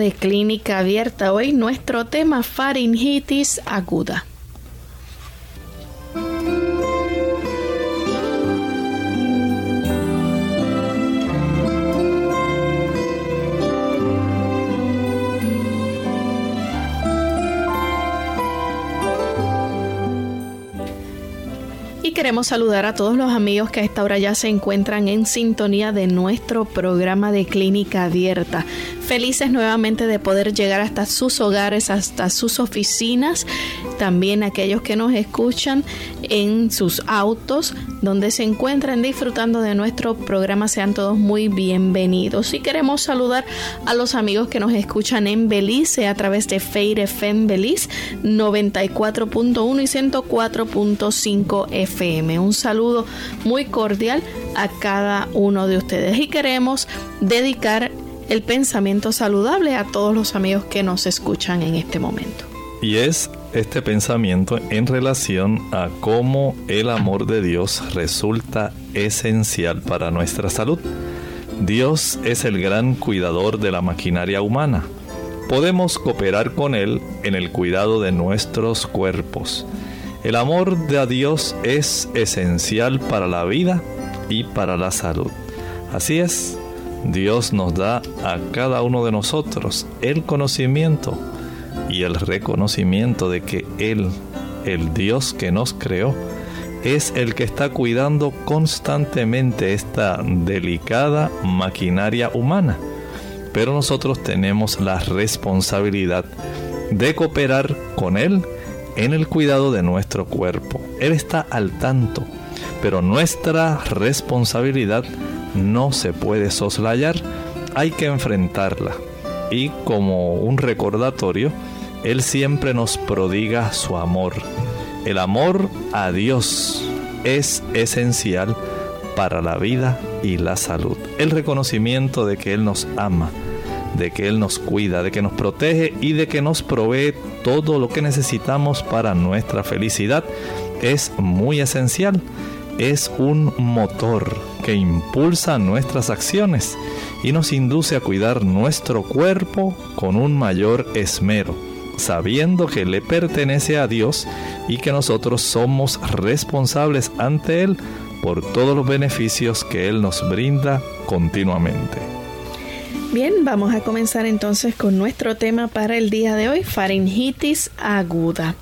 De clínica abierta. Hoy nuestro tema faringitis aguda. queremos saludar a todos los amigos que a esta hora ya se encuentran en sintonía de nuestro programa de clínica abierta. Felices nuevamente de poder llegar hasta sus hogares, hasta sus oficinas, también aquellos que nos escuchan en sus autos, donde se encuentran disfrutando de nuestro programa. Sean todos muy bienvenidos. Y queremos saludar a los amigos que nos escuchan en Belice a través de Feire FM Belice 94.1 y 104.5 FM. Un saludo muy cordial a cada uno de ustedes y queremos dedicar el pensamiento saludable a todos los amigos que nos escuchan en este momento. Y es este pensamiento en relación a cómo el amor de Dios resulta esencial para nuestra salud. Dios es el gran cuidador de la maquinaria humana. Podemos cooperar con Él en el cuidado de nuestros cuerpos. El amor de Dios es esencial para la vida y para la salud. Así es, Dios nos da a cada uno de nosotros el conocimiento y el reconocimiento de que Él, el Dios que nos creó, es el que está cuidando constantemente esta delicada maquinaria humana. Pero nosotros tenemos la responsabilidad de cooperar con Él en el cuidado de nuestro cuerpo. Él está al tanto, pero nuestra responsabilidad no se puede soslayar, hay que enfrentarla. Y como un recordatorio, él siempre nos prodiga su amor. El amor a Dios es esencial para la vida y la salud. El reconocimiento de que Él nos ama, de que Él nos cuida, de que nos protege y de que nos provee todo lo que necesitamos para nuestra felicidad es muy esencial. Es un motor que impulsa nuestras acciones y nos induce a cuidar nuestro cuerpo con un mayor esmero sabiendo que le pertenece a Dios y que nosotros somos responsables ante Él por todos los beneficios que Él nos brinda continuamente. Bien, vamos a comenzar entonces con nuestro tema para el día de hoy, faringitis aguda.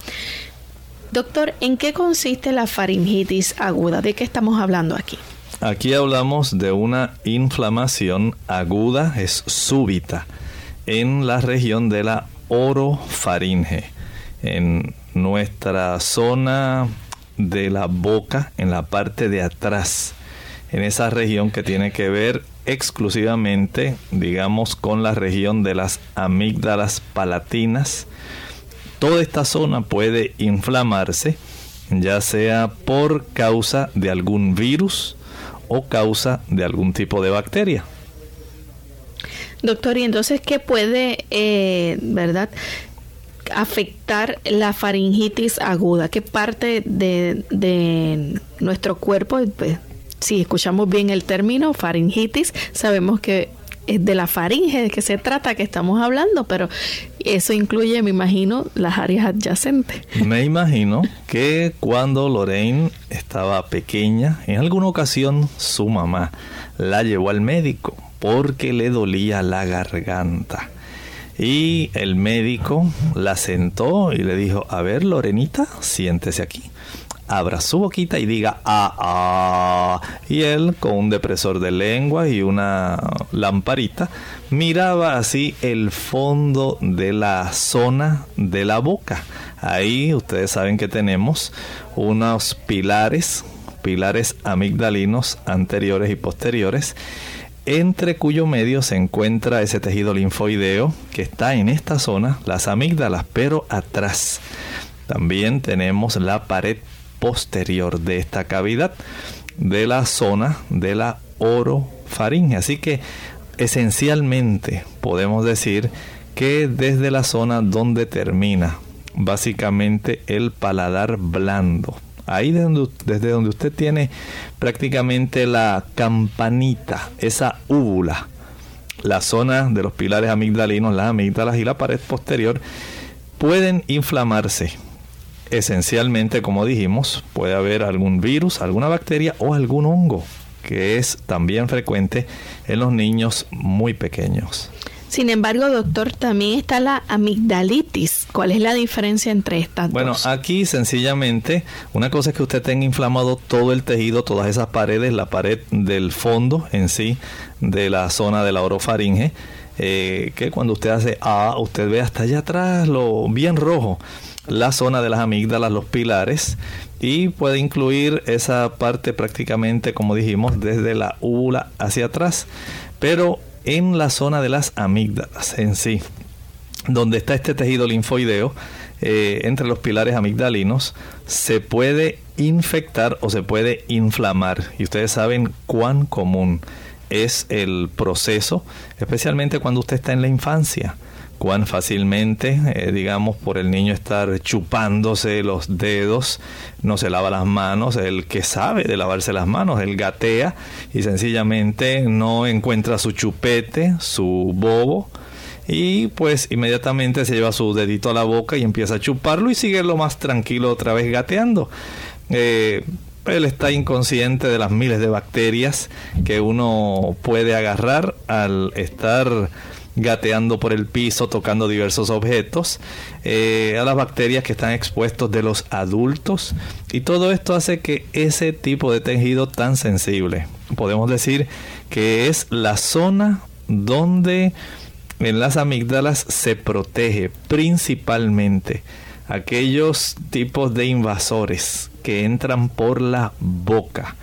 Doctor, ¿en qué consiste la faringitis aguda? ¿De qué estamos hablando aquí? Aquí hablamos de una inflamación aguda, es súbita, en la región de la orofaringe, en nuestra zona de la boca, en la parte de atrás, en esa región que tiene que ver exclusivamente, digamos, con la región de las amígdalas palatinas. Toda esta zona puede inflamarse, ya sea por causa de algún virus o causa de algún tipo de bacteria. Doctor, y entonces, ¿qué puede, eh, verdad, afectar la faringitis aguda? ¿Qué parte de, de nuestro cuerpo, pues, si escuchamos bien el término faringitis, sabemos que de la faringe de que se trata que estamos hablando, pero eso incluye, me imagino, las áreas adyacentes. Me imagino que cuando Lorraine estaba pequeña, en alguna ocasión su mamá la llevó al médico porque le dolía la garganta. Y el médico la sentó y le dijo, a ver, Lorenita, siéntese aquí abra su boquita y diga ah, ah. Y él, con un depresor de lengua y una lamparita, miraba así el fondo de la zona de la boca. Ahí ustedes saben que tenemos unos pilares, pilares amigdalinos anteriores y posteriores, entre cuyo medio se encuentra ese tejido linfoideo que está en esta zona, las amígdalas, pero atrás. También tenemos la pared posterior de esta cavidad de la zona de la orofaringe. Así que esencialmente podemos decir que desde la zona donde termina básicamente el paladar blando, ahí desde donde usted tiene prácticamente la campanita, esa úvula, la zona de los pilares amigdalinos, las amígdalas y la pared posterior, pueden inflamarse esencialmente, como dijimos, puede haber algún virus, alguna bacteria o algún hongo, que es también frecuente en los niños muy pequeños. Sin embargo, doctor, también está la amigdalitis. ¿Cuál es la diferencia entre estas bueno, dos? Bueno, aquí sencillamente, una cosa es que usted tenga inflamado todo el tejido, todas esas paredes, la pared del fondo en sí, de la zona de la orofaringe, eh, que cuando usted hace A, usted ve hasta allá atrás lo bien rojo la zona de las amígdalas, los pilares, y puede incluir esa parte prácticamente, como dijimos, desde la úvula hacia atrás, pero en la zona de las amígdalas en sí, donde está este tejido linfoideo, eh, entre los pilares amigdalinos, se puede infectar o se puede inflamar. Y ustedes saben cuán común es el proceso, especialmente cuando usted está en la infancia cuán fácilmente, eh, digamos, por el niño estar chupándose los dedos, no se lava las manos, el que sabe de lavarse las manos, él gatea y sencillamente no encuentra su chupete, su bobo, y pues inmediatamente se lleva su dedito a la boca y empieza a chuparlo y sigue lo más tranquilo otra vez gateando. Eh, él está inconsciente de las miles de bacterias que uno puede agarrar al estar gateando por el piso, tocando diversos objetos, eh, a las bacterias que están expuestos de los adultos. Y todo esto hace que ese tipo de tejido tan sensible, podemos decir que es la zona donde en las amígdalas se protege principalmente aquellos tipos de invasores que entran por la boca,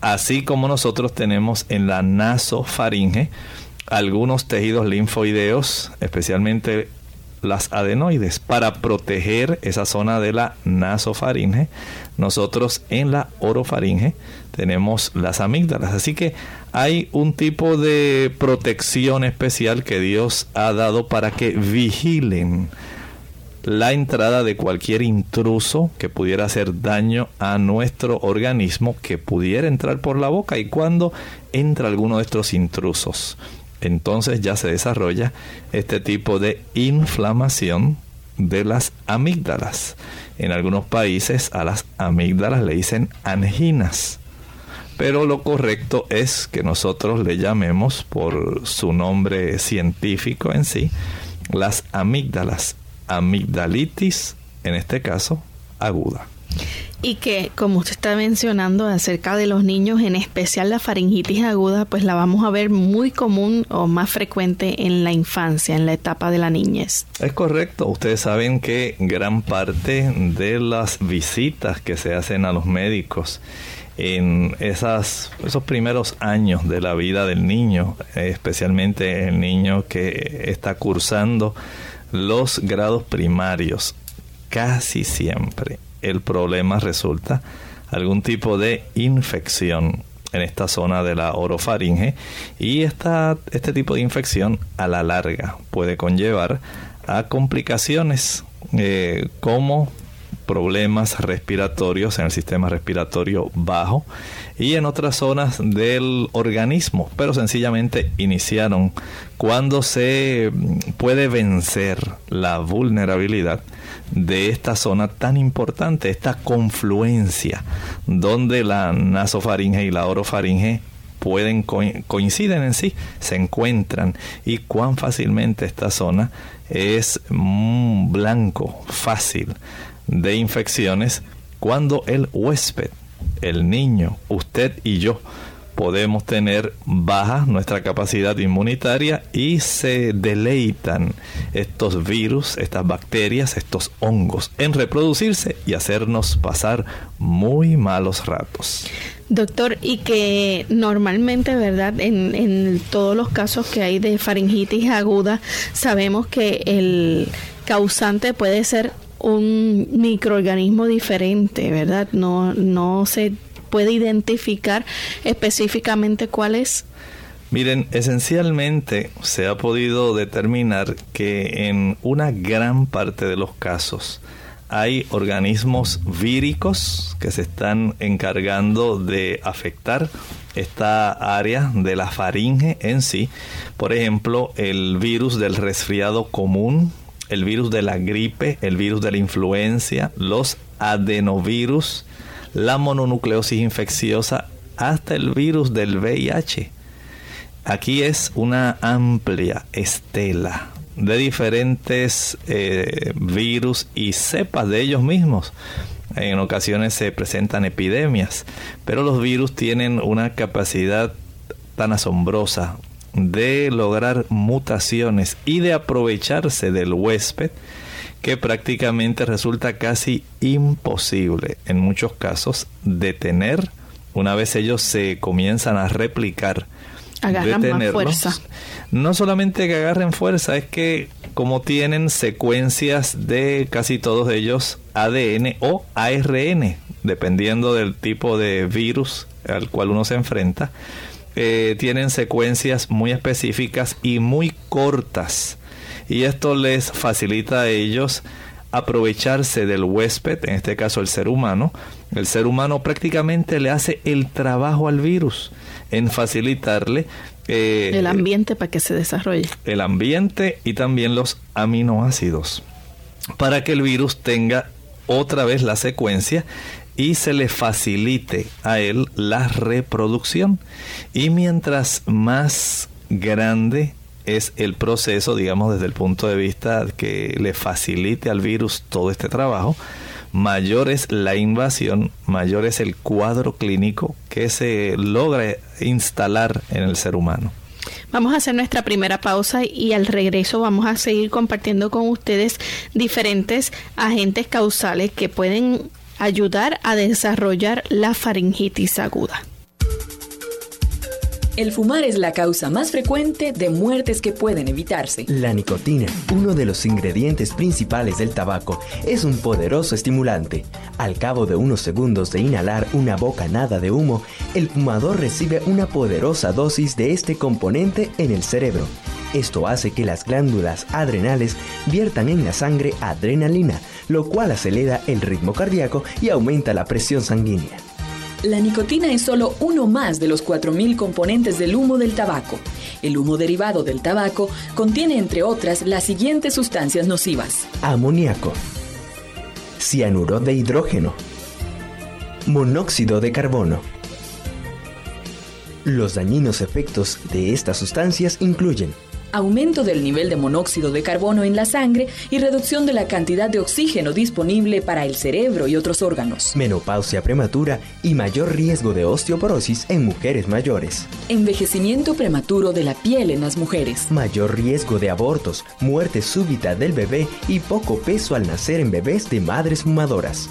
así como nosotros tenemos en la nasofaringe, algunos tejidos linfoideos, especialmente las adenoides, para proteger esa zona de la nasofaringe. Nosotros en la orofaringe tenemos las amígdalas. Así que hay un tipo de protección especial que Dios ha dado para que vigilen la entrada de cualquier intruso que pudiera hacer daño a nuestro organismo, que pudiera entrar por la boca y cuando entra alguno de estos intrusos entonces ya se desarrolla este tipo de inflamación de las amígdalas. En algunos países a las amígdalas le dicen anginas. Pero lo correcto es que nosotros le llamemos por su nombre científico en sí, las amígdalas, amigdalitis, en este caso, aguda. Y que, como usted está mencionando acerca de los niños, en especial la faringitis aguda, pues la vamos a ver muy común o más frecuente en la infancia, en la etapa de la niñez. Es correcto. Ustedes saben que gran parte de las visitas que se hacen a los médicos en esas, esos primeros años de la vida del niño, especialmente el niño que está cursando los grados primarios, casi siempre el problema resulta algún tipo de infección en esta zona de la orofaringe y esta, este tipo de infección a la larga puede conllevar a complicaciones eh, como problemas respiratorios en el sistema respiratorio bajo y en otras zonas del organismo, pero sencillamente iniciaron cuando se puede vencer la vulnerabilidad de esta zona tan importante, esta confluencia donde la nasofaringe y la orofaringe pueden coinciden en sí, se encuentran y cuán fácilmente esta zona es mm, blanco, fácil de infecciones cuando el huésped, el niño, usted y yo podemos tener baja nuestra capacidad inmunitaria y se deleitan estos virus, estas bacterias, estos hongos en reproducirse y hacernos pasar muy malos ratos. Doctor, y que normalmente, ¿verdad? En, en todos los casos que hay de faringitis aguda, sabemos que el causante puede ser un microorganismo diferente, ¿verdad? No, no se puede identificar específicamente cuál es. Miren, esencialmente se ha podido determinar que en una gran parte de los casos hay organismos víricos que se están encargando de afectar esta área de la faringe en sí. Por ejemplo, el virus del resfriado común, el virus de la gripe, el virus de la influencia, los adenovirus, la mononucleosis infecciosa, hasta el virus del VIH. Aquí es una amplia estela de diferentes eh, virus y cepas de ellos mismos. En ocasiones se presentan epidemias, pero los virus tienen una capacidad tan asombrosa de lograr mutaciones y de aprovecharse del huésped que prácticamente resulta casi imposible en muchos casos detener una vez ellos se comienzan a replicar agarran más fuerza. No solamente que agarren fuerza, es que como tienen secuencias de casi todos ellos ADN o ARN, dependiendo del tipo de virus al cual uno se enfrenta, eh, tienen secuencias muy específicas y muy cortas. Y esto les facilita a ellos aprovecharse del huésped, en este caso el ser humano. El ser humano prácticamente le hace el trabajo al virus en facilitarle eh, el ambiente para que se desarrolle. El ambiente y también los aminoácidos para que el virus tenga otra vez la secuencia y se le facilite a él la reproducción. Y mientras más grande es el proceso, digamos, desde el punto de vista que le facilite al virus todo este trabajo, mayor es la invasión, mayor es el cuadro clínico que se logra instalar en el ser humano. Vamos a hacer nuestra primera pausa y al regreso vamos a seguir compartiendo con ustedes diferentes agentes causales que pueden ayudar a desarrollar la faringitis aguda. El fumar es la causa más frecuente de muertes que pueden evitarse. La nicotina, uno de los ingredientes principales del tabaco, es un poderoso estimulante. Al cabo de unos segundos de inhalar una bocanada de humo, el fumador recibe una poderosa dosis de este componente en el cerebro. Esto hace que las glándulas adrenales viertan en la sangre adrenalina, lo cual acelera el ritmo cardíaco y aumenta la presión sanguínea. La nicotina es solo uno más de los 4.000 componentes del humo del tabaco. El humo derivado del tabaco contiene, entre otras, las siguientes sustancias nocivas. Amoníaco, cianuro de hidrógeno, monóxido de carbono. Los dañinos efectos de estas sustancias incluyen aumento del nivel de monóxido de carbono en la sangre y reducción de la cantidad de oxígeno disponible para el cerebro y otros órganos. Menopausia prematura y mayor riesgo de osteoporosis en mujeres mayores. Envejecimiento prematuro de la piel en las mujeres. Mayor riesgo de abortos, muerte súbita del bebé y poco peso al nacer en bebés de madres fumadoras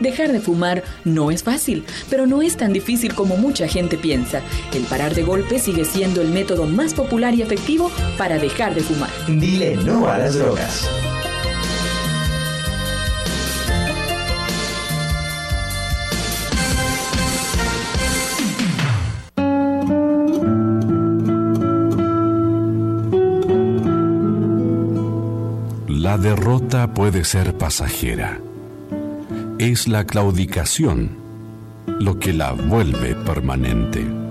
Dejar de fumar no es fácil, pero no es tan difícil como mucha gente piensa. El parar de golpe sigue siendo el método más popular y efectivo para dejar de fumar. Dile no a las drogas. La derrota puede ser pasajera es la claudicación lo que la vuelve permanente.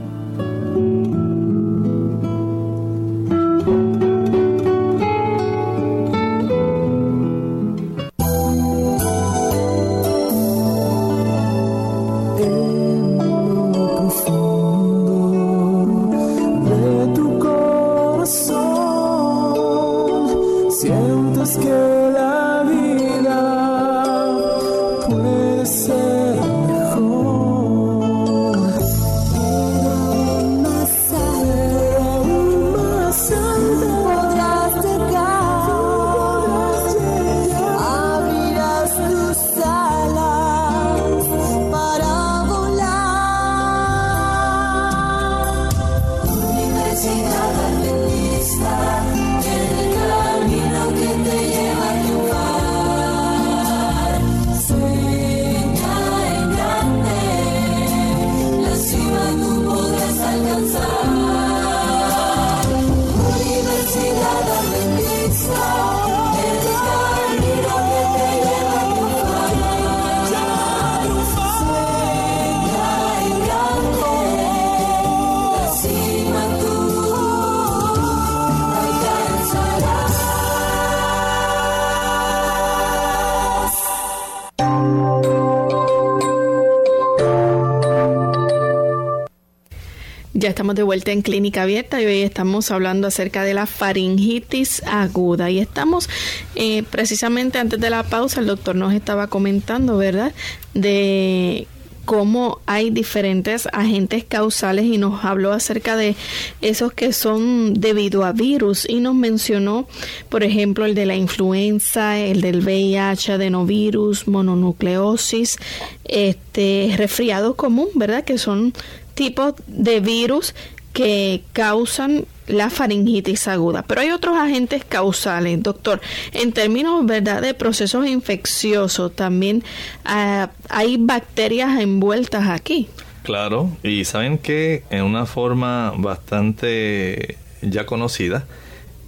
Estamos de vuelta en Clínica Abierta y hoy estamos hablando acerca de la faringitis aguda. Y estamos eh, precisamente antes de la pausa, el doctor nos estaba comentando, ¿verdad? De cómo hay diferentes agentes causales y nos habló acerca de esos que son debido a virus y nos mencionó, por ejemplo, el de la influenza, el del VIH, adenovirus, mononucleosis, este resfriado común, ¿verdad? Que son tipos de virus que causan la faringitis aguda. Pero hay otros agentes causales, doctor. En términos ¿verdad? de procesos infecciosos, también ah, hay bacterias envueltas aquí. Claro, y saben que en una forma bastante ya conocida,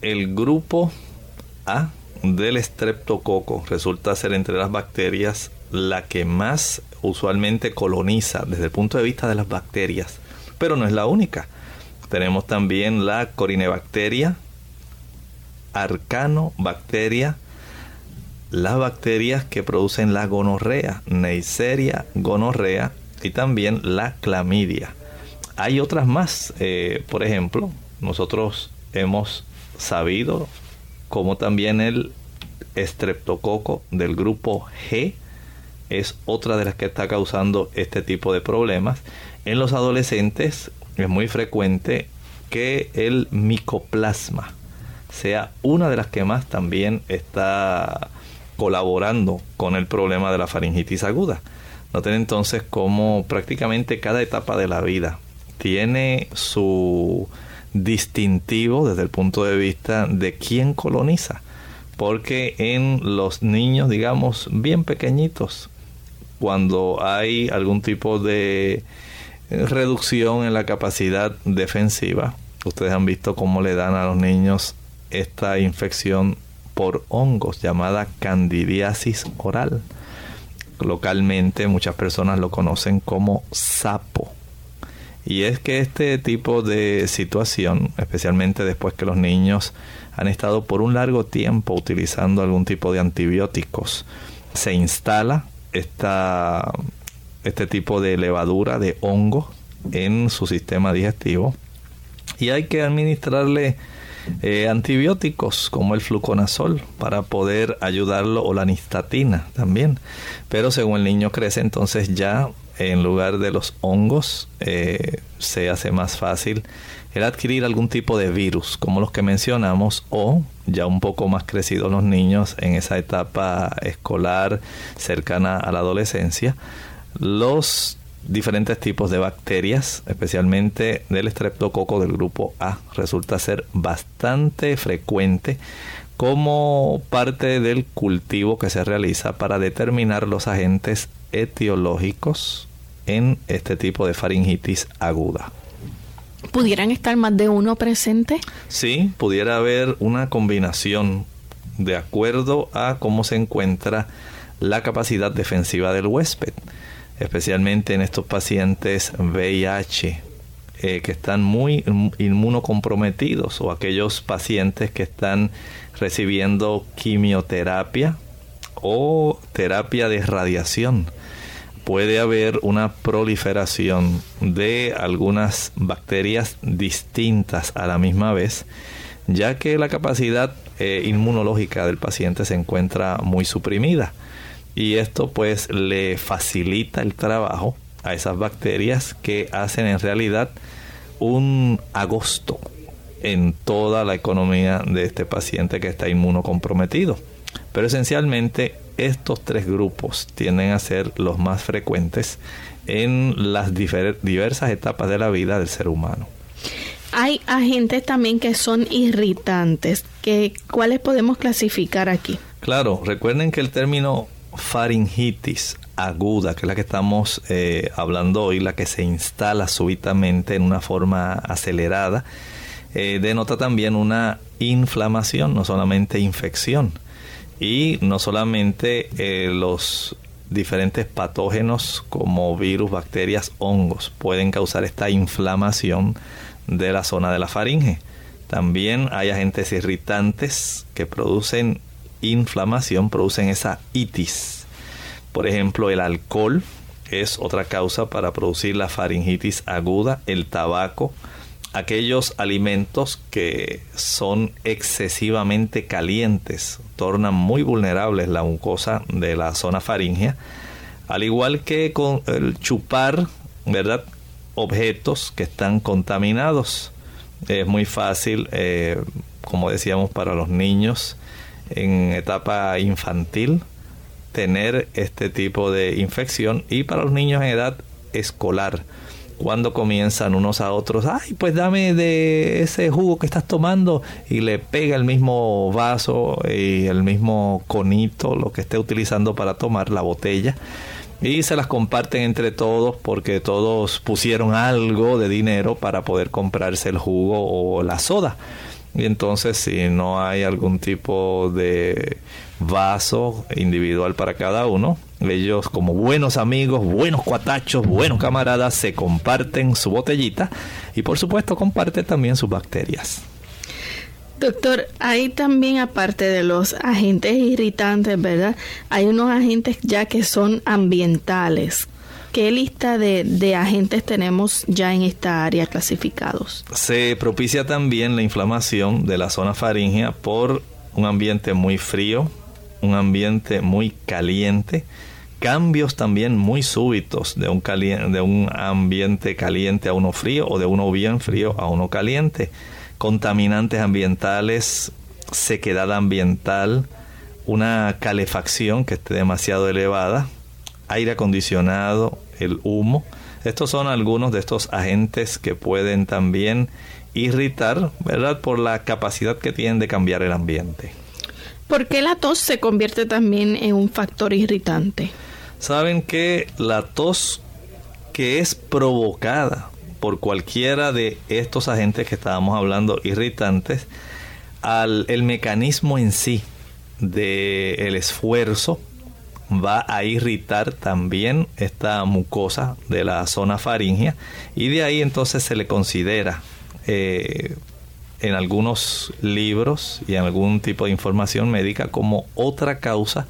el grupo A del estreptococo resulta ser entre las bacterias la que más usualmente coloniza desde el punto de vista de las bacterias, pero no es la única. Tenemos también la corinebacteria, arcanobacteria, las bacterias que producen la gonorrea, Neisseria gonorrea y también la clamidia. Hay otras más, eh, por ejemplo, nosotros hemos sabido como también el estreptococo del grupo G, es otra de las que está causando este tipo de problemas. En los adolescentes es muy frecuente que el micoplasma sea una de las que más también está colaborando con el problema de la faringitis aguda. Noten entonces cómo prácticamente cada etapa de la vida tiene su distintivo desde el punto de vista de quién coloniza. Porque en los niños, digamos, bien pequeñitos, cuando hay algún tipo de reducción en la capacidad defensiva. Ustedes han visto cómo le dan a los niños esta infección por hongos llamada candidiasis oral. Localmente muchas personas lo conocen como sapo. Y es que este tipo de situación, especialmente después que los niños han estado por un largo tiempo utilizando algún tipo de antibióticos, se instala esta este tipo de levadura, de hongo en su sistema digestivo. Y hay que administrarle eh, antibióticos como el fluconazol para poder ayudarlo o la nistatina también. Pero según el niño crece, entonces ya en lugar de los hongos eh, se hace más fácil el adquirir algún tipo de virus como los que mencionamos o ya un poco más crecidos los niños en esa etapa escolar cercana a la adolescencia los diferentes tipos de bacterias, especialmente del estreptococo del grupo A. Resulta ser bastante frecuente como parte del cultivo que se realiza para determinar los agentes etiológicos en este tipo de faringitis aguda. ¿Pudieran estar más de uno presente? Sí, pudiera haber una combinación de acuerdo a cómo se encuentra la capacidad defensiva del huésped especialmente en estos pacientes VIH eh, que están muy inmunocomprometidos o aquellos pacientes que están recibiendo quimioterapia o terapia de radiación. Puede haber una proliferación de algunas bacterias distintas a la misma vez, ya que la capacidad eh, inmunológica del paciente se encuentra muy suprimida y esto pues le facilita el trabajo a esas bacterias que hacen en realidad un agosto en toda la economía de este paciente que está inmunocomprometido. Pero esencialmente estos tres grupos tienden a ser los más frecuentes en las diversas etapas de la vida del ser humano. Hay agentes también que son irritantes. Que, ¿Cuáles podemos clasificar aquí? Claro, recuerden que el término faringitis aguda, que es la que estamos eh, hablando hoy, la que se instala súbitamente en una forma acelerada, eh, denota también una inflamación, no solamente infección. Y no solamente eh, los diferentes patógenos como virus, bacterias, hongos pueden causar esta inflamación de la zona de la faringe. También hay agentes irritantes que producen inflamación producen esa itis. Por ejemplo, el alcohol es otra causa para producir la faringitis aguda, el tabaco, aquellos alimentos que son excesivamente calientes tornan muy vulnerables la mucosa de la zona faringea, al igual que con el chupar, ¿verdad? Objetos que están contaminados. Es muy fácil, eh, como decíamos, para los niños en etapa infantil tener este tipo de infección y para los niños en edad escolar cuando comienzan unos a otros, ay, pues dame de ese jugo que estás tomando y le pega el mismo vaso y el mismo conito, lo que esté utilizando para tomar la botella y se las comparten entre todos porque todos pusieron algo de dinero para poder comprarse el jugo o la soda. Y entonces si no hay algún tipo de vaso individual para cada uno, ellos como buenos amigos, buenos cuatachos, buenos camaradas, se comparten su botellita y por supuesto comparten también sus bacterias. Doctor, hay también aparte de los agentes irritantes, ¿verdad? Hay unos agentes ya que son ambientales. ¿Qué lista de, agentes tenemos ya en esta área clasificados? Se propicia también la inflamación de la zona faríngea por un ambiente muy frío, un ambiente muy caliente, cambios también muy súbitos de un, de un ambiente caliente a uno frío o de uno bien frío a uno caliente, contaminantes ambientales, sequedad ambiental, una calefacción que esté demasiado elevada, aire acondicionado, el humo. Estos son algunos de estos agentes que pueden también irritar, ¿verdad? Por la capacidad que tienen de cambiar el ambiente. ¿Por qué la tos se convierte también en un factor irritante? Saben que la tos que es provocada por cualquiera de estos agentes que estábamos hablando irritantes, al el mecanismo en sí del el esfuerzo va a irritar también esta mucosa de la zona faringea y de ahí entonces se le considera eh, en algunos libros y en algún tipo de información médica como otra causa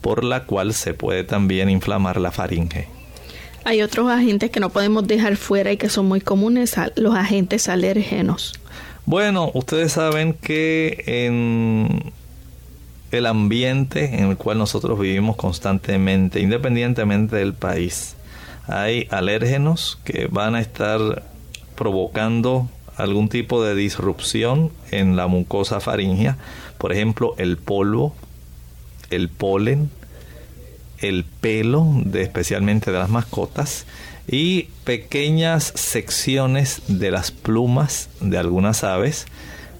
por la cual se puede también inflamar la faringe. Hay otros agentes que no podemos dejar fuera y que son muy comunes, los agentes alérgenos. Bueno, ustedes saben que en el ambiente en el cual nosotros vivimos constantemente, independientemente del país, hay alérgenos que van a estar provocando algún tipo de disrupción en la mucosa faringea, por ejemplo, el polvo, el polen, el pelo, de, especialmente de las mascotas, y pequeñas secciones de las plumas de algunas aves,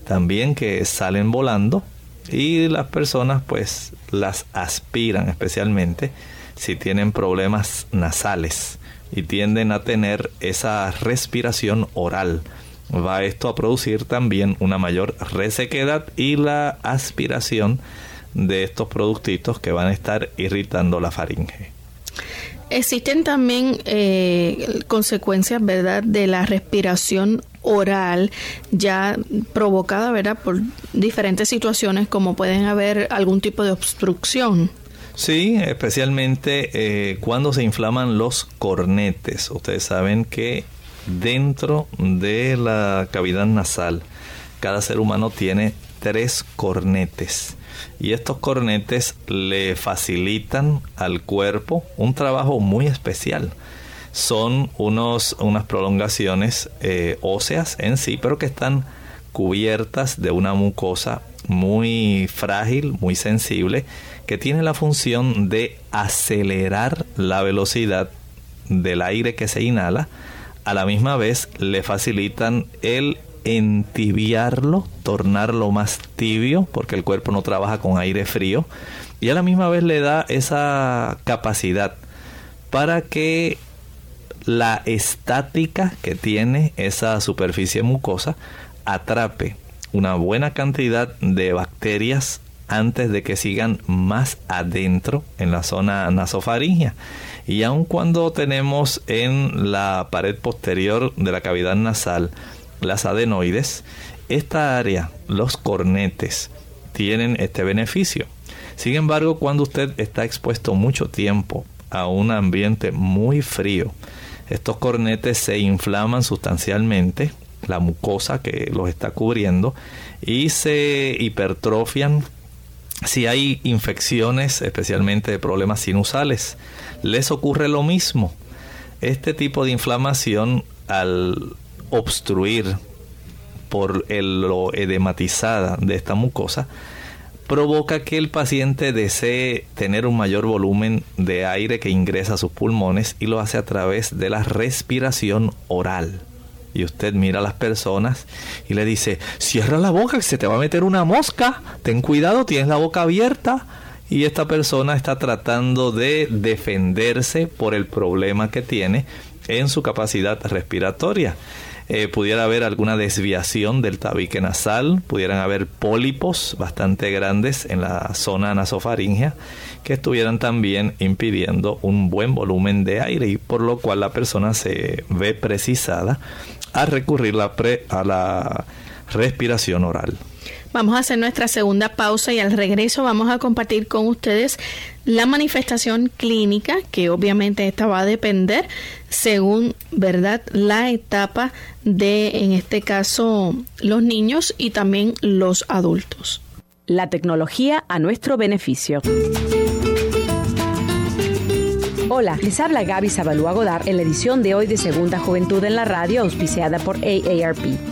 también que salen volando, y las personas pues las aspiran especialmente si tienen problemas nasales y tienden a tener esa respiración oral. Va esto a producir también una mayor resequedad y la aspiración de estos productitos que van a estar irritando la faringe. Existen también eh, consecuencias, ¿verdad?, de la respiración oral ya provocada, ¿verdad?, por diferentes situaciones como pueden haber algún tipo de obstrucción. Sí, especialmente eh, cuando se inflaman los cornetes. Ustedes saben que dentro de la cavidad nasal cada ser humano tiene tres cornetes y estos cornetes le facilitan al cuerpo un trabajo muy especial. Son unos, unas prolongaciones eh, óseas en sí, pero que están cubiertas de una mucosa muy frágil, muy sensible, que tiene la función de acelerar la velocidad del aire que se inhala, a la misma vez le facilitan el entibiarlo, tornarlo más tibio, porque el cuerpo no trabaja con aire frío, y a la misma vez le da esa capacidad para que la estática que tiene esa superficie mucosa atrape una buena cantidad de bacterias antes de que sigan más adentro en la zona nasofaringea. Y aun cuando tenemos en la pared posterior de la cavidad nasal las adenoides, esta área, los cornetes, tienen este beneficio. Sin embargo, cuando usted está expuesto mucho tiempo a un ambiente muy frío, estos cornetes se inflaman sustancialmente, la mucosa que los está cubriendo, y se hipertrofian si hay infecciones, especialmente de problemas sinusales. Les ocurre lo mismo. Este tipo de inflamación al obstruir por el, lo edematizada de esta mucosa, provoca que el paciente desee tener un mayor volumen de aire que ingresa a sus pulmones y lo hace a través de la respiración oral. Y usted mira a las personas y le dice, cierra la boca que se te va a meter una mosca, ten cuidado, tienes la boca abierta. Y esta persona está tratando de defenderse por el problema que tiene en su capacidad respiratoria. Eh, pudiera haber alguna desviación del tabique nasal, pudieran haber pólipos bastante grandes en la zona nasofaringea que estuvieran también impidiendo un buen volumen de aire y por lo cual la persona se ve precisada a recurrir a la respiración oral. Vamos a hacer nuestra segunda pausa y al regreso vamos a compartir con ustedes la manifestación clínica, que obviamente esta va a depender según, ¿verdad?, la etapa de, en este caso, los niños y también los adultos. La tecnología a nuestro beneficio. Hola, les habla Gaby Zabalúa Godard en la edición de hoy de Segunda Juventud en la Radio, auspiciada por AARP.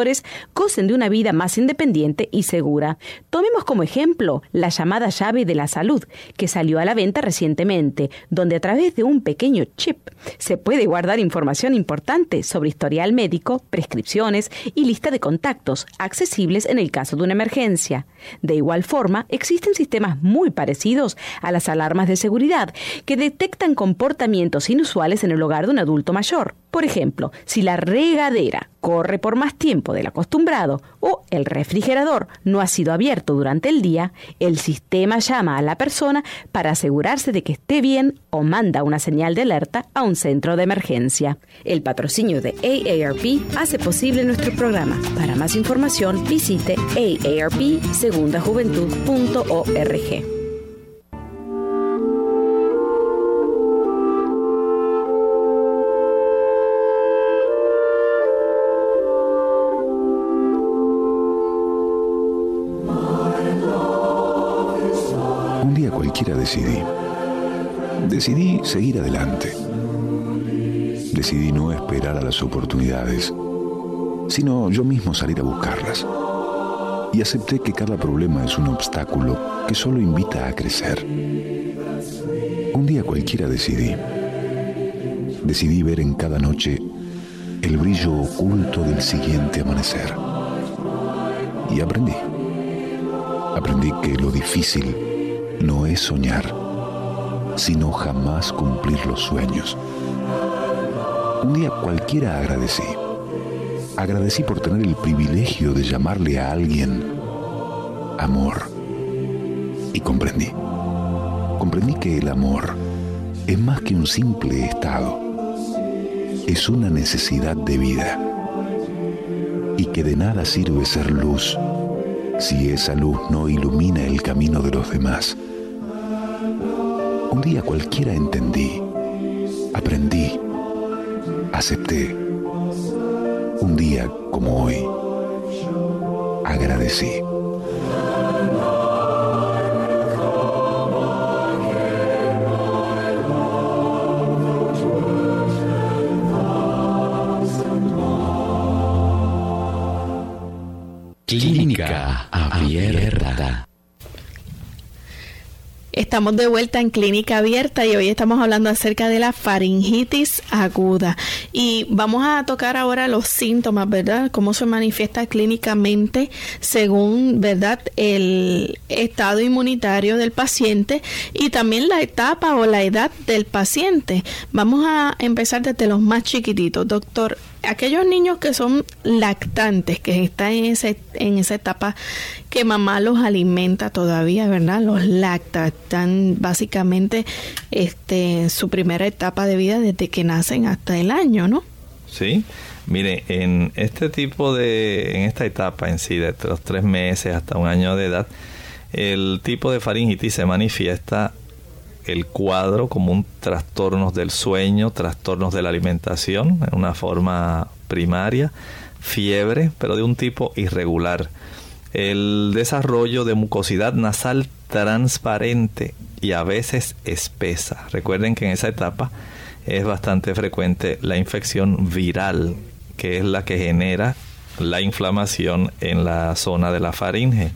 trabajadores gocen de una vida más independiente y segura. Tomemos como ejemplo la llamada llave de la salud, que salió a la venta recientemente, donde a través de un pequeño chip se puede guardar información importante sobre historial médico, prescripciones y lista de contactos accesibles en el caso de una emergencia. De igual forma, existen sistemas muy parecidos a las alarmas de seguridad que detectan comportamientos inusuales en el hogar de un adulto mayor. Por ejemplo, si la regadera corre por más tiempo del acostumbrado o el refrigerador no ha sido abierto durante el día, el sistema llama a la persona para asegurarse de que esté bien o manda una señal de alerta a un centro de emergencia. El patrocinio de AARP hace posible nuestro programa. Para más información visite aarpsegundajuventud.org. decidí. Decidí seguir adelante. Decidí no esperar a las oportunidades, sino yo mismo salir a buscarlas. Y acepté que cada problema es un obstáculo que solo invita a crecer. Un día cualquiera decidí. Decidí ver en cada noche el brillo oculto del siguiente amanecer. Y aprendí. Aprendí que lo difícil no es soñar, sino jamás cumplir los sueños. Un día cualquiera agradecí. Agradecí por tener el privilegio de llamarle a alguien amor. Y comprendí. Comprendí que el amor es más que un simple estado. Es una necesidad de vida. Y que de nada sirve ser luz si esa luz no ilumina el camino de los demás. Un día cualquiera entendí, aprendí, acepté. Un día como hoy, agradecí. Clínica Abierta. Estamos de vuelta en Clínica Abierta y hoy estamos hablando acerca de la faringitis aguda. Y vamos a tocar ahora los síntomas, ¿verdad? Cómo se manifiesta clínicamente según, ¿verdad?, el estado inmunitario del paciente y también la etapa o la edad del paciente. Vamos a empezar desde los más chiquititos. Doctor, aquellos niños que son lactantes, que están en, ese, en esa etapa que mamá los alimenta todavía, ¿verdad? Los lacta, están básicamente este, su primera etapa de vida desde que nacen hasta el año, ¿no? Sí, mire, en este tipo de, en esta etapa en sí, de los tres meses hasta un año de edad, el tipo de faringitis se manifiesta el cuadro como un trastornos del sueño, trastornos de la alimentación en una forma primaria, fiebre, pero de un tipo irregular. El desarrollo de mucosidad nasal transparente y a veces espesa. Recuerden que en esa etapa es bastante frecuente la infección viral, que es la que genera la inflamación en la zona de la faringe.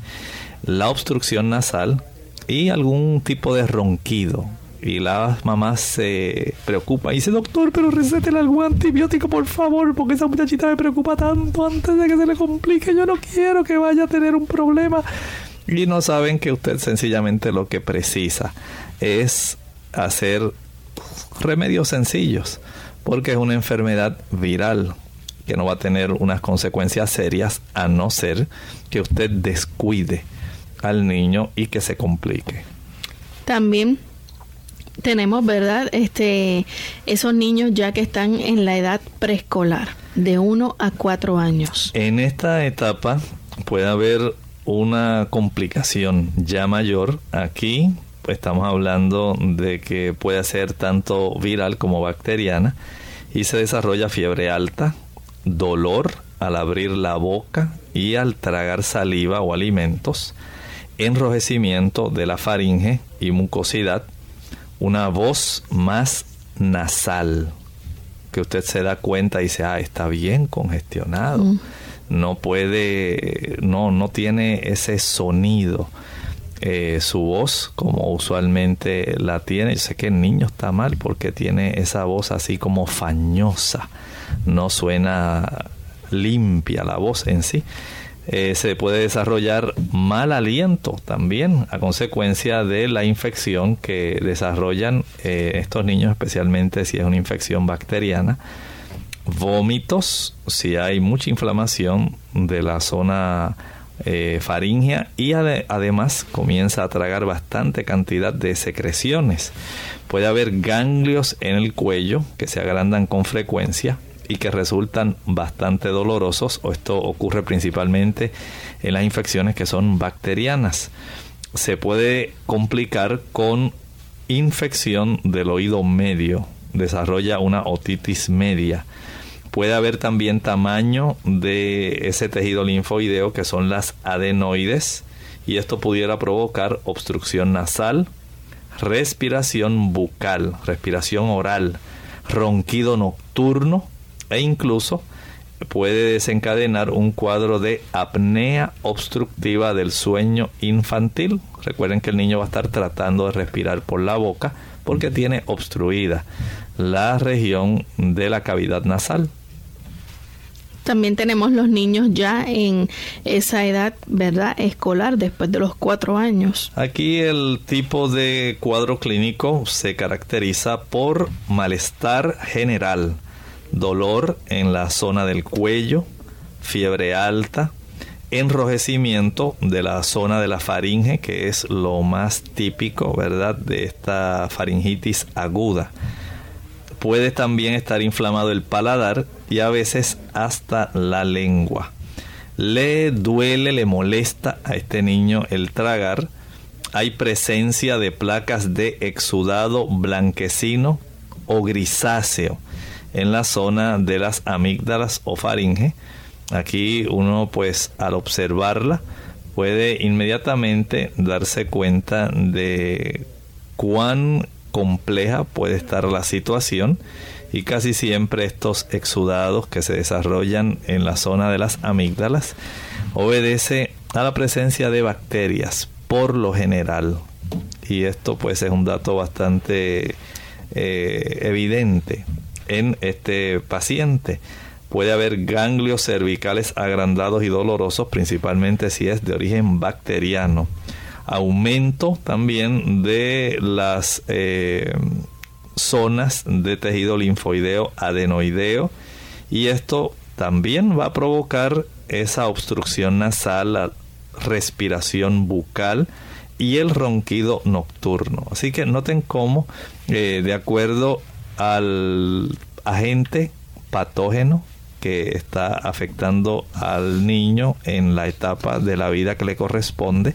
La obstrucción nasal, y algún tipo de ronquido. Y las mamás se preocupan y dice, doctor, pero recétele algún antibiótico, por favor, porque esa muchachita me preocupa tanto antes de que se le complique. Yo no quiero que vaya a tener un problema. Y no saben que usted sencillamente lo que precisa es hacer remedios sencillos, porque es una enfermedad viral que no va a tener unas consecuencias serias a no ser que usted descuide al niño y que se complique. También tenemos, ¿verdad? Este, esos niños ya que están en la edad preescolar, de 1 a 4 años. En esta etapa puede haber una complicación ya mayor. Aquí estamos hablando de que puede ser tanto viral como bacteriana y se desarrolla fiebre alta, dolor al abrir la boca y al tragar saliva o alimentos, enrojecimiento de la faringe y mucosidad, una voz más nasal, que usted se da cuenta y dice, ah, está bien congestionado. no puede, no, no tiene ese sonido. Eh, su voz como usualmente la tiene. Yo sé que el niño está mal porque tiene esa voz así como fañosa, no suena limpia la voz en sí. Eh, se puede desarrollar mal aliento también a consecuencia de la infección que desarrollan eh, estos niños, especialmente si es una infección bacteriana. Vómitos, si hay mucha inflamación de la zona eh, faringea y además comienza a tragar bastante cantidad de secreciones. Puede haber ganglios en el cuello que se agrandan con frecuencia y que resultan bastante dolorosos, o esto ocurre principalmente en las infecciones que son bacterianas. Se puede complicar con infección del oído medio, desarrolla una otitis media. Puede haber también tamaño de ese tejido linfoideo que son las adenoides y esto pudiera provocar obstrucción nasal, respiración bucal, respiración oral, ronquido nocturno, e incluso puede desencadenar un cuadro de apnea obstructiva del sueño infantil. Recuerden que el niño va a estar tratando de respirar por la boca porque tiene obstruida la región de la cavidad nasal. También tenemos los niños ya en esa edad, ¿verdad? Escolar, después de los cuatro años. Aquí el tipo de cuadro clínico se caracteriza por malestar general, dolor en la zona del cuello, fiebre alta, enrojecimiento de la zona de la faringe, que es lo más típico, ¿verdad?, de esta faringitis aguda. Puede también estar inflamado el paladar y a veces hasta la lengua. Le duele, le molesta a este niño el tragar. Hay presencia de placas de exudado blanquecino o grisáceo en la zona de las amígdalas o faringe. Aquí uno pues al observarla puede inmediatamente darse cuenta de cuán compleja puede estar la situación y casi siempre estos exudados que se desarrollan en la zona de las amígdalas obedece a la presencia de bacterias por lo general y esto pues es un dato bastante eh, evidente en este paciente. Puede haber ganglios cervicales agrandados y dolorosos, principalmente si es de origen bacteriano. Aumento también de las eh, zonas de tejido linfoideo adenoideo y esto también va a provocar esa obstrucción nasal, la respiración bucal y el ronquido nocturno. Así que noten cómo, eh, de acuerdo al agente patógeno que está afectando al niño en la etapa de la vida que le corresponde.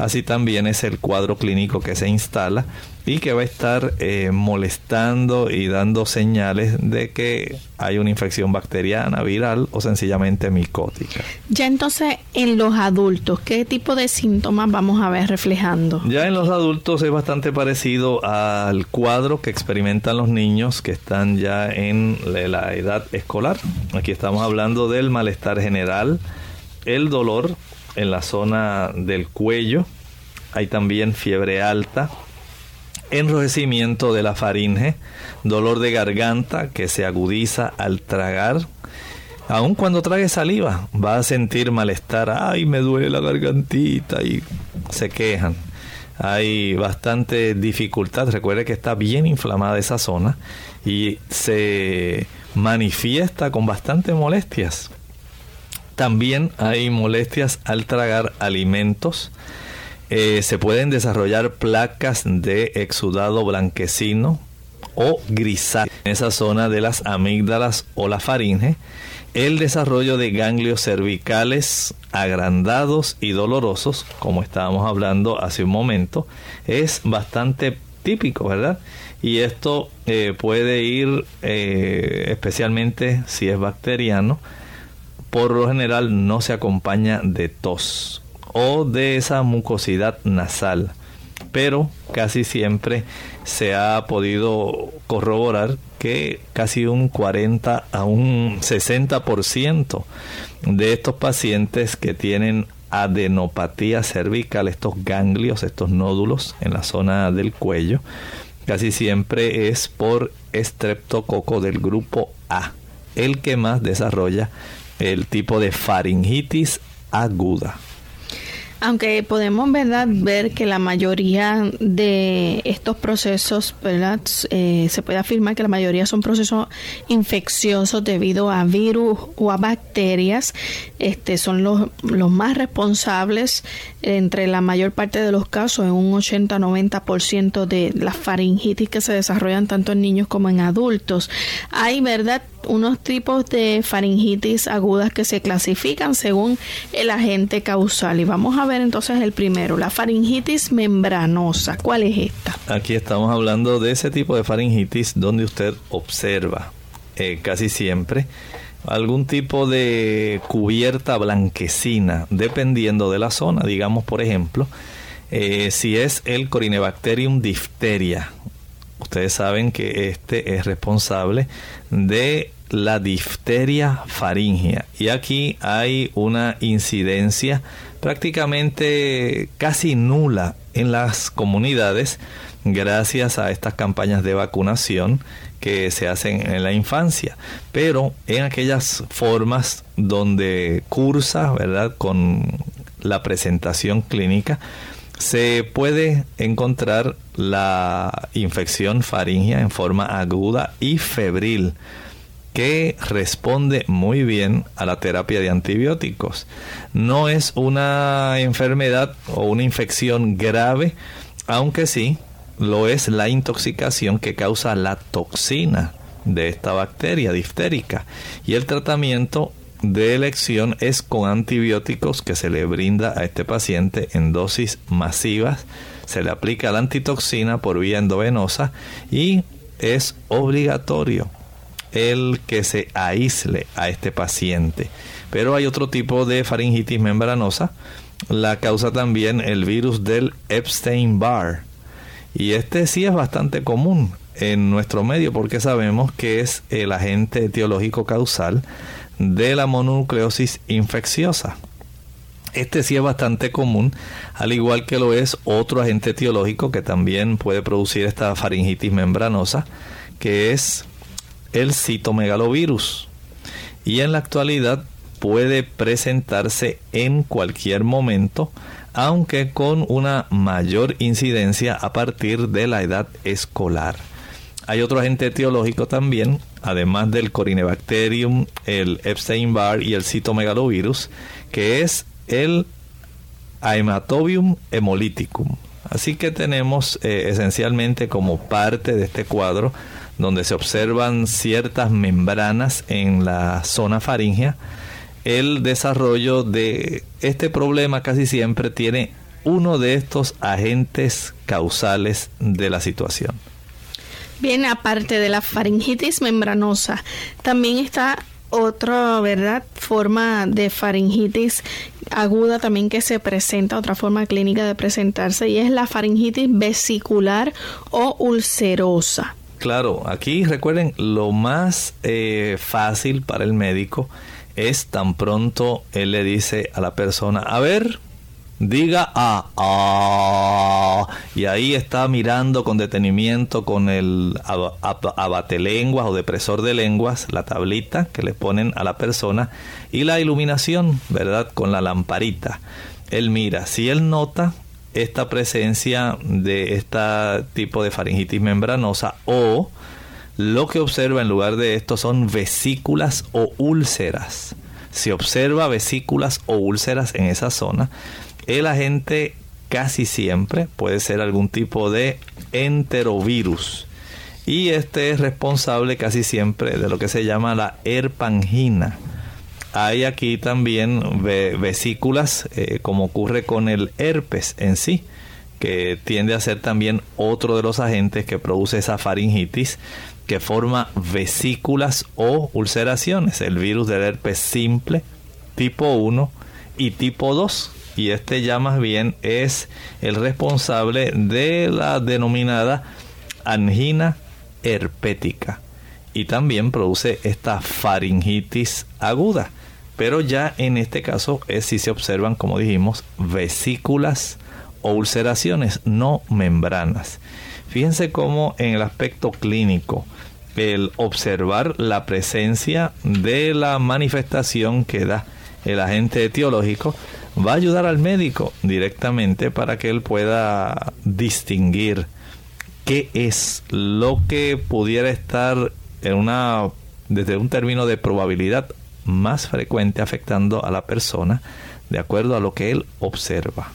Así también es el cuadro clínico que se instala y que va a estar eh, molestando y dando señales de que hay una infección bacteriana, viral o sencillamente micótica. Ya entonces en los adultos, ¿qué tipo de síntomas vamos a ver reflejando? Ya en los adultos es bastante parecido al cuadro que experimentan los niños que están ya en la edad escolar. Aquí estamos hablando del malestar general, el dolor en la zona del cuello, hay también fiebre alta, enrojecimiento de la faringe, dolor de garganta que se agudiza al tragar. Aun cuando trague saliva, va a sentir malestar. Ay, me duele la gargantita y se quejan. Hay bastante dificultad. Recuerde que está bien inflamada esa zona y se manifiesta con bastante molestias. También hay molestias al tragar alimentos eh, se pueden desarrollar placas de exudado blanquecino o grisáceo en esa zona de las amígdalas o la faringe. El desarrollo de ganglios cervicales agrandados y dolorosos, como estábamos hablando hace un momento, es bastante típico, ¿verdad? Y esto eh, puede ir, eh, especialmente si es bacteriano, por lo general no se acompaña de tos o de esa mucosidad nasal. pero casi siempre se ha podido corroborar que casi un 40 a un 60% de estos pacientes que tienen adenopatía cervical, estos ganglios, estos nódulos en la zona del cuello, casi siempre es por estreptococo del grupo A, el que más desarrolla el tipo de faringitis aguda. Aunque podemos ¿verdad? ver que la mayoría de estos procesos, ¿verdad? Eh, se puede afirmar que la mayoría son procesos infecciosos debido a virus o a bacterias, este, son los, los más responsables entre la mayor parte de los casos, en un 80-90% de las faringitis que se desarrollan tanto en niños como en adultos. Hay, ¿verdad? unos tipos de faringitis agudas que se clasifican según el agente causal. Y vamos a ver entonces el primero, la faringitis membranosa. ¿Cuál es esta? Aquí estamos hablando de ese tipo de faringitis donde usted observa eh, casi siempre algún tipo de cubierta blanquecina, dependiendo de la zona. Digamos, por ejemplo, eh, si es el Corinebacterium diphtheria, Ustedes saben que este es responsable de la difteria faringea. Y aquí hay una incidencia prácticamente casi nula en las comunidades gracias a estas campañas de vacunación que se hacen en la infancia. Pero en aquellas formas donde cursa, ¿verdad? Con la presentación clínica, se puede encontrar la infección faringea en forma aguda y febril que responde muy bien a la terapia de antibióticos. No es una enfermedad o una infección grave, aunque sí lo es la intoxicación que causa la toxina de esta bacteria diftérica. Y el tratamiento de elección es con antibióticos que se le brinda a este paciente en dosis masivas. Se le aplica la antitoxina por vía endovenosa y es obligatorio el que se aísle a este paciente. Pero hay otro tipo de faringitis membranosa, la causa también el virus del Epstein-Barr. Y este sí es bastante común en nuestro medio porque sabemos que es el agente etiológico causal de la mononucleosis infecciosa. Este sí es bastante común, al igual que lo es otro agente etiológico que también puede producir esta faringitis membranosa, que es el citomegalovirus. Y en la actualidad puede presentarse en cualquier momento, aunque con una mayor incidencia a partir de la edad escolar. Hay otro agente etiológico también, además del Corinebacterium, el Epstein-Barr y el citomegalovirus, que es el Haematobium hemolyticum. Así que tenemos eh, esencialmente como parte de este cuadro donde se observan ciertas membranas en la zona faríngea, el desarrollo de este problema casi siempre tiene uno de estos agentes causales de la situación. Bien, aparte de la faringitis membranosa, también está otra, ¿verdad? Forma de faringitis aguda también que se presenta, otra forma clínica de presentarse, y es la faringitis vesicular o ulcerosa. Claro, aquí recuerden, lo más eh, fácil para el médico es tan pronto él le dice a la persona, a ver, diga a ah, y ahí está mirando con detenimiento con el abatelenguas o depresor de lenguas, la tablita que le ponen a la persona y la iluminación, ¿verdad? Con la lamparita. Él mira, si él nota esta presencia de este tipo de faringitis membranosa o lo que observa en lugar de esto son vesículas o úlceras. Si observa vesículas o úlceras en esa zona, el agente casi siempre puede ser algún tipo de enterovirus. Y este es responsable casi siempre de lo que se llama la herpangina. Hay aquí también vesículas, eh, como ocurre con el herpes en sí, que tiende a ser también otro de los agentes que produce esa faringitis, que forma vesículas o ulceraciones. El virus del herpes simple, tipo 1 y tipo 2 y este ya más bien es el responsable de la denominada angina herpética y también produce esta faringitis aguda. Pero ya en este caso es si se observan, como dijimos, vesículas o ulceraciones, no membranas. Fíjense cómo en el aspecto clínico, el observar la presencia de la manifestación que da el agente etiológico va a ayudar al médico directamente para que él pueda distinguir qué es lo que pudiera estar en una desde un término de probabilidad más frecuente afectando a la persona de acuerdo a lo que él observa.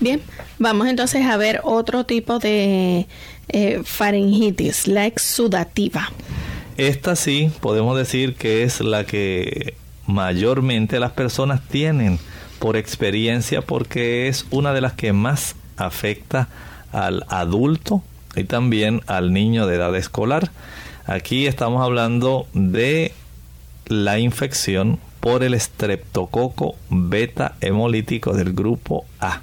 Bien, vamos entonces a ver otro tipo de eh, faringitis, la exudativa. Esta sí, podemos decir que es la que mayormente las personas tienen por experiencia porque es una de las que más afecta al adulto y también al niño de edad escolar. Aquí estamos hablando de la infección por el estreptococo beta hemolítico del grupo A.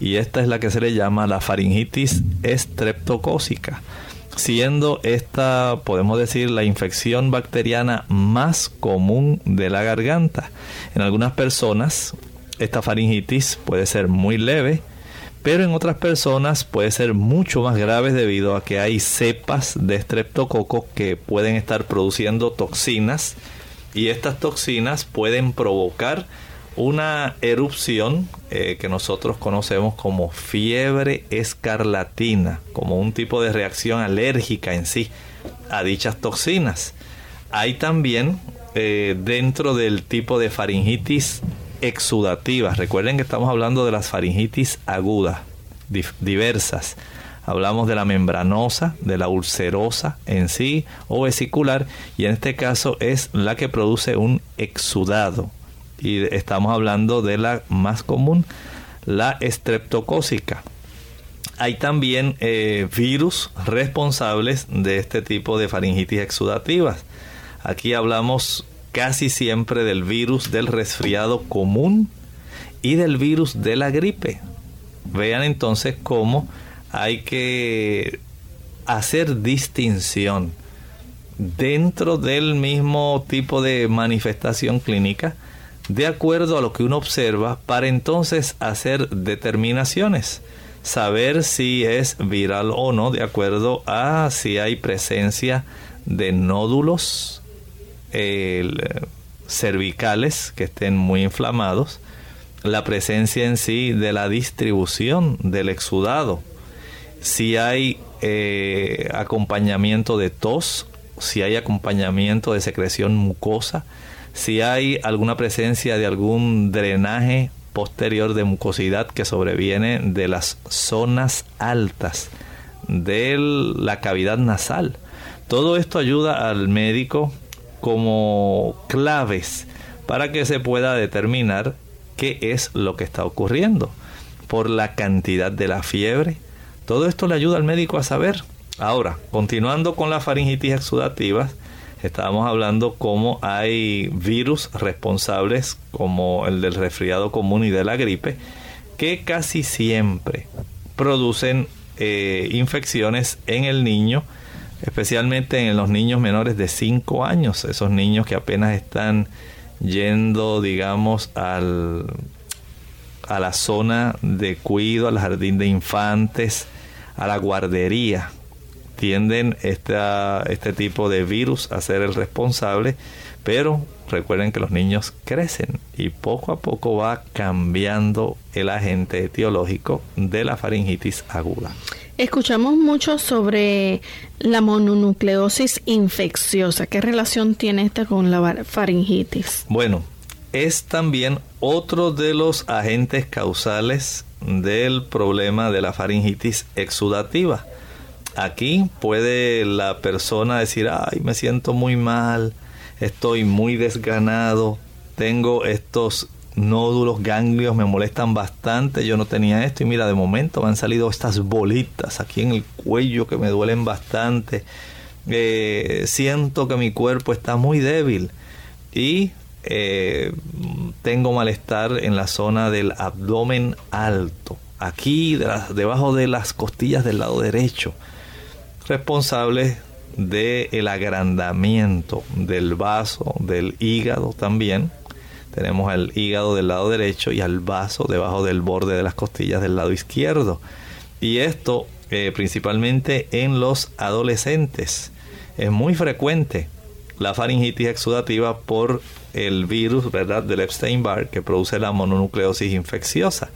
Y esta es la que se le llama la faringitis estreptocócica siendo esta, podemos decir, la infección bacteriana más común de la garganta. En algunas personas, esta faringitis puede ser muy leve, pero en otras personas puede ser mucho más grave debido a que hay cepas de estreptococo que pueden estar produciendo toxinas y estas toxinas pueden provocar una erupción eh, que nosotros conocemos como fiebre escarlatina, como un tipo de reacción alérgica en sí a dichas toxinas. Hay también eh, dentro del tipo de faringitis exudativa, recuerden que estamos hablando de las faringitis agudas, diversas. Hablamos de la membranosa, de la ulcerosa en sí o vesicular y en este caso es la que produce un exudado y estamos hablando de la más común, la estreptocócica. Hay también eh, virus responsables de este tipo de faringitis exudativas. Aquí hablamos casi siempre del virus del resfriado común y del virus de la gripe. Vean entonces cómo hay que hacer distinción dentro del mismo tipo de manifestación clínica de acuerdo a lo que uno observa para entonces hacer determinaciones. Saber si es viral o no de acuerdo a si hay presencia de nódulos cervicales que estén muy inflamados, la presencia en sí de la distribución del exudado, si hay eh, acompañamiento de tos, si hay acompañamiento de secreción mucosa, si hay alguna presencia de algún drenaje posterior de mucosidad que sobreviene de las zonas altas de la cavidad nasal. Todo esto ayuda al médico como claves para que se pueda determinar qué es lo que está ocurriendo por la cantidad de la fiebre. Todo esto le ayuda al médico a saber. Ahora, continuando con la faringitis exudativa, estábamos hablando cómo hay virus responsables como el del resfriado común y de la gripe que casi siempre producen eh, infecciones en el niño, especialmente en los niños menores de 5 años, esos niños que apenas están yendo, digamos, al, a la zona de cuido, al jardín de infantes, a la guardería tienden esta, este tipo de virus a ser el responsable, pero recuerden que los niños crecen y poco a poco va cambiando el agente etiológico de la faringitis aguda. Escuchamos mucho sobre la mononucleosis infecciosa. ¿Qué relación tiene esta con la faringitis? Bueno, es también otro de los agentes causales del problema de la faringitis exudativa. Aquí puede la persona decir, ay, me siento muy mal, estoy muy desganado, tengo estos nódulos, ganglios, me molestan bastante, yo no tenía esto y mira, de momento me han salido estas bolitas aquí en el cuello que me duelen bastante, eh, siento que mi cuerpo está muy débil y eh, tengo malestar en la zona del abdomen alto, aquí debajo de las costillas del lado derecho, responsable del agrandamiento del vaso, del hígado también. Tenemos el hígado del lado derecho y al vaso debajo del borde de las costillas del lado izquierdo. Y esto eh, principalmente en los adolescentes. Es muy frecuente la faringitis exudativa por el virus ¿verdad? del Epstein-Barr que produce la mononucleosis infecciosa.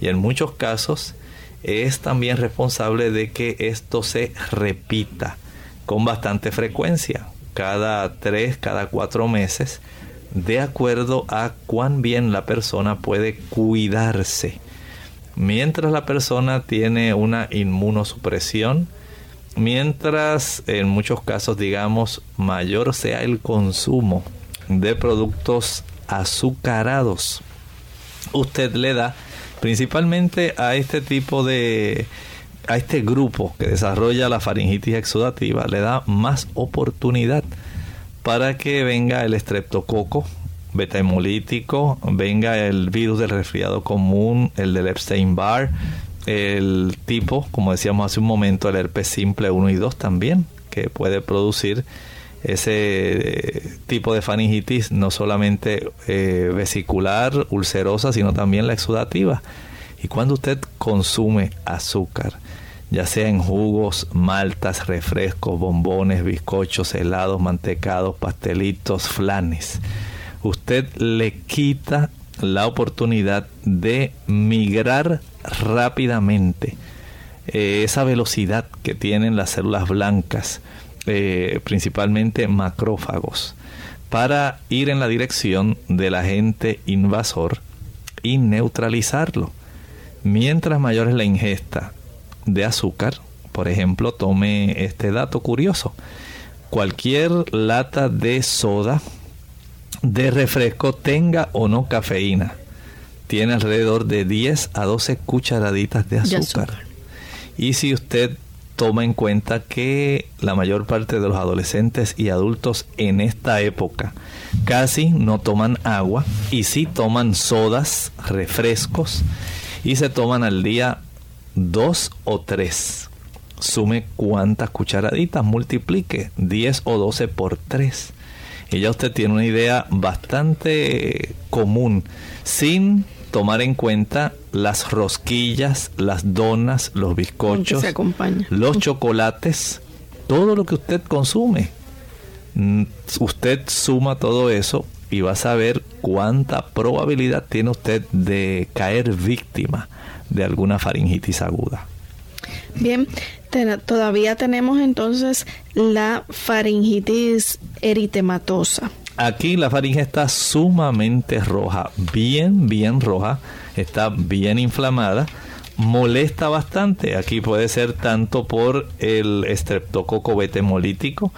Y en muchos casos es también responsable de que esto se repita con bastante frecuencia, cada tres, cada cuatro meses, de acuerdo a cuán bien la persona puede cuidarse. Mientras la persona tiene una inmunosupresión, mientras en muchos casos, digamos, mayor sea el consumo de productos azucarados, usted le da principalmente a este tipo de a este grupo que desarrolla la faringitis exudativa le da más oportunidad para que venga el estreptococo beta hemolítico, venga el virus del resfriado común, el del Epstein-Barr, el tipo, como decíamos hace un momento, el herpes simple 1 y 2 también, que puede producir ese eh, tipo de faringitis no solamente eh, vesicular, ulcerosa, sino también la exudativa. Y cuando usted consume azúcar, ya sea en jugos, maltas, refrescos, bombones, bizcochos, helados, mantecados, pastelitos, flanes, usted le quita la oportunidad de migrar rápidamente eh, esa velocidad que tienen las células blancas, eh, principalmente macrófagos, para ir en la dirección del agente invasor y neutralizarlo. Mientras mayor es la ingesta de azúcar, por ejemplo, tome este dato curioso. Cualquier lata de soda de refresco tenga o no cafeína. Tiene alrededor de 10 a 12 cucharaditas de azúcar. Y si usted toma en cuenta que la mayor parte de los adolescentes y adultos en esta época casi no toman agua y sí toman sodas, refrescos y se toman al día dos o tres. Sume cuántas cucharaditas, multiplique 10 o 12 por 3 y ya usted tiene una idea bastante común, sin tomar en cuenta las rosquillas, las donas, los bizcochos, los chocolates, todo lo que usted consume. Mm, usted suma todo eso y va a saber cuánta probabilidad tiene usted de caer víctima de alguna faringitis aguda. Bien, todavía tenemos entonces la faringitis eritematosa. Aquí la faringe está sumamente roja, bien, bien roja, está bien inflamada, molesta bastante. Aquí puede ser tanto por el estreptococo betemolítico,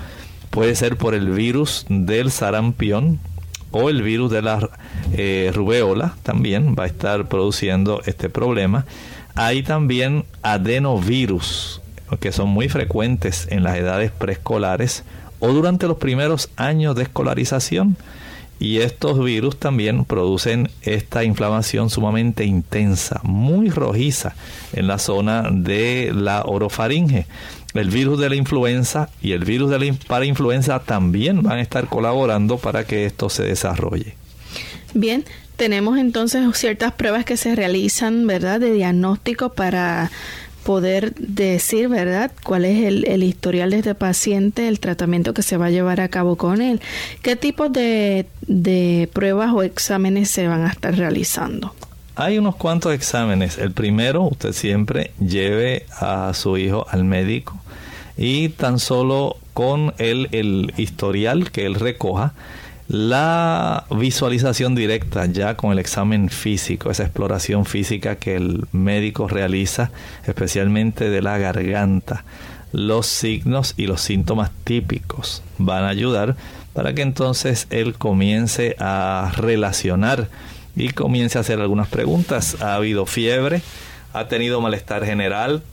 puede ser por el virus del sarampión o el virus de la eh, rubeola también va a estar produciendo este problema. Hay también adenovirus, que son muy frecuentes en las edades preescolares o durante los primeros años de escolarización. Y estos virus también producen esta inflamación sumamente intensa, muy rojiza en la zona de la orofaringe. El virus de la influenza y el virus de la parainfluenza también van a estar colaborando para que esto se desarrolle. Bien, tenemos entonces ciertas pruebas que se realizan, ¿verdad?, de diagnóstico para poder decir, ¿verdad?, cuál es el, historial de este paciente, el tratamiento que se va a llevar a cabo con él. ¿Qué tipo de, de pruebas o exámenes se van a estar realizando? Hay unos cuantos exámenes. El primero, usted siempre lleve a su hijo al médico y tan solo con el, el historial que él recoja, la visualización directa ya con el examen físico, esa exploración física que el médico realiza, especialmente de la garganta, los signos y los síntomas típicos van a ayudar para que entonces él comience a relacionar y comience a hacer algunas preguntas. ¿Ha habido fiebre? ¿Ha tenido malestar general?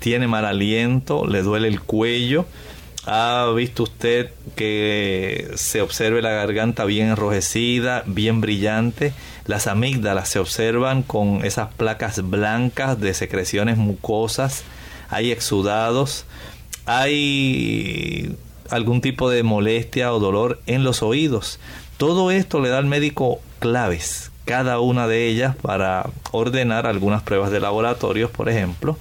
¿Tiene mal aliento? ¿Le duele el cuello? ¿Ha visto usted que se observe la garganta bien enrojecida, bien brillante? Las amígdalas se observan con esas placas blancas de secreciones mucosas. Hay exudados. Hay algún tipo de molestia o dolor en los oídos. Todo esto le da al médico claves, cada una de ellas para ordenar algunas pruebas de laboratorios, por ejemplo,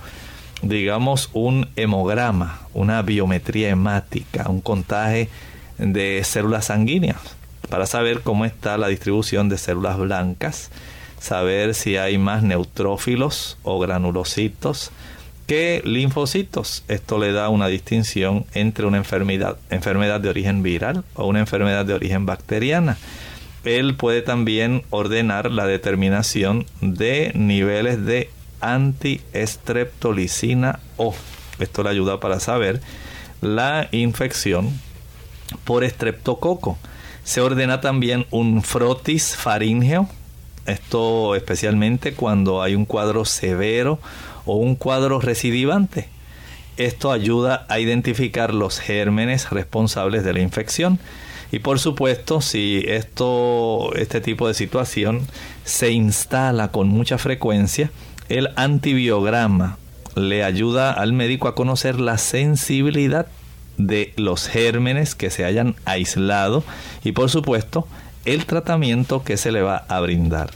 digamos un hemograma, una biometría hemática, un contaje de células sanguíneas, para saber cómo está la distribución de células blancas, saber si hay más neutrófilos o granulocitos que linfocitos. Esto le da una distinción entre una enfermedad, enfermedad de origen viral o una enfermedad de origen bacteriana. Él puede también ordenar la determinación de niveles de antiestreptolicina O. Esto le ayuda para saber la infección por estreptococo. Se ordena también un frotis faríngeo. Esto especialmente cuando hay un cuadro severo o un cuadro recidivante. Esto ayuda a identificar los gérmenes responsables de la infección. Y por supuesto, si esto, este tipo de situación se instala con mucha frecuencia, el antibiograma le ayuda al médico a conocer la sensibilidad de los gérmenes que se hayan aislado y por supuesto el tratamiento que se le va a brindar.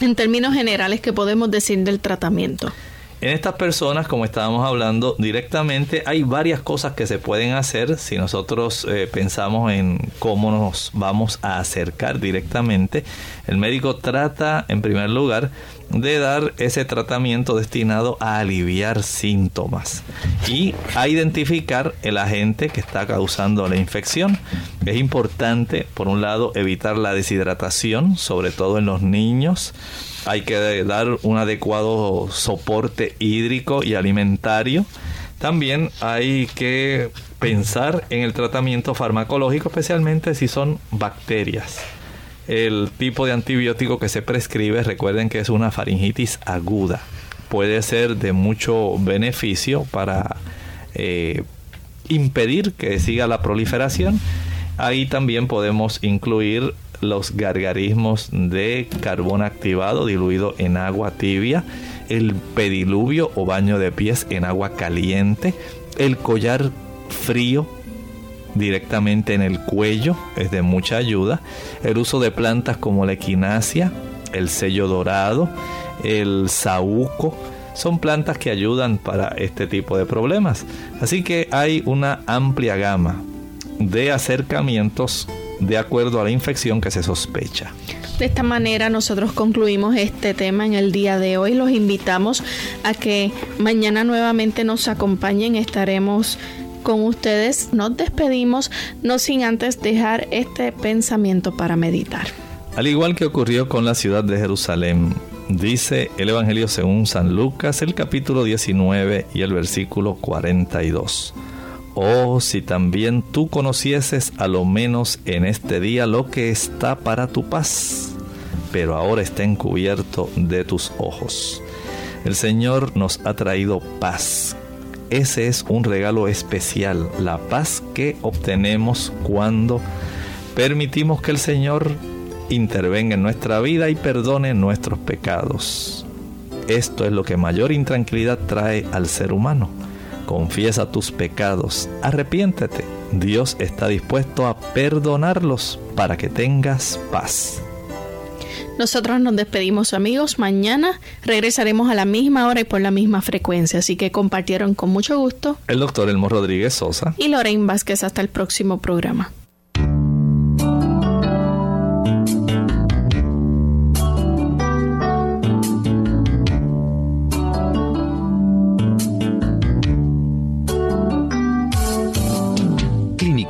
En términos generales, ¿qué podemos decir del tratamiento? En estas personas, como estábamos hablando directamente, hay varias cosas que se pueden hacer si nosotros eh, pensamos en cómo nos vamos a acercar directamente. El médico trata, en primer lugar, de dar ese tratamiento destinado a aliviar síntomas y a identificar el agente que está causando la infección. Es importante, por un lado, evitar la deshidratación, sobre todo en los niños hay que dar un adecuado soporte hídrico y alimentario. También hay que pensar en el tratamiento farmacológico, especialmente si son bacterias. El tipo de antibiótico que se prescribe, recuerden que es una faringitis aguda. Puede ser de mucho beneficio para eh, impedir que siga la proliferación. Ahí también podemos incluir los gargarismos de carbón activado diluido en agua tibia, el pediluvio o baño de pies en agua caliente, el collar frío directamente en el cuello es de mucha ayuda, el uso de plantas como la equinacia, el sello dorado, el saúco, son plantas que ayudan para este tipo de problemas. Así que hay una amplia gama de acercamientos de acuerdo a la infección que se sospecha. De esta manera nosotros concluimos este tema en el día de hoy. Los invitamos a que mañana nuevamente nos acompañen. Estaremos con ustedes. Nos despedimos, no sin antes dejar este pensamiento para meditar. Al igual que ocurrió con la ciudad de Jerusalén, dice el Evangelio según San Lucas, el capítulo 19 y el versículo 42. Oh, si también tú conocieses a lo menos en este día lo que está para tu paz, pero ahora está encubierto de tus ojos. El Señor nos ha traído paz. Ese es un regalo especial, la paz que obtenemos cuando permitimos que el Señor intervenga en nuestra vida y perdone nuestros pecados. Esto es lo que mayor intranquilidad trae al ser humano confiesa tus pecados, arrepiéntete. Dios está dispuesto a perdonarlos para que tengas paz. Nosotros nos despedimos amigos, mañana regresaremos a la misma hora y por la misma frecuencia, así que compartieron con mucho gusto el doctor Elmo Rodríguez Sosa y Lorraine Vázquez hasta el próximo programa.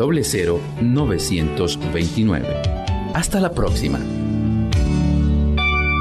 00929. Hasta la próxima.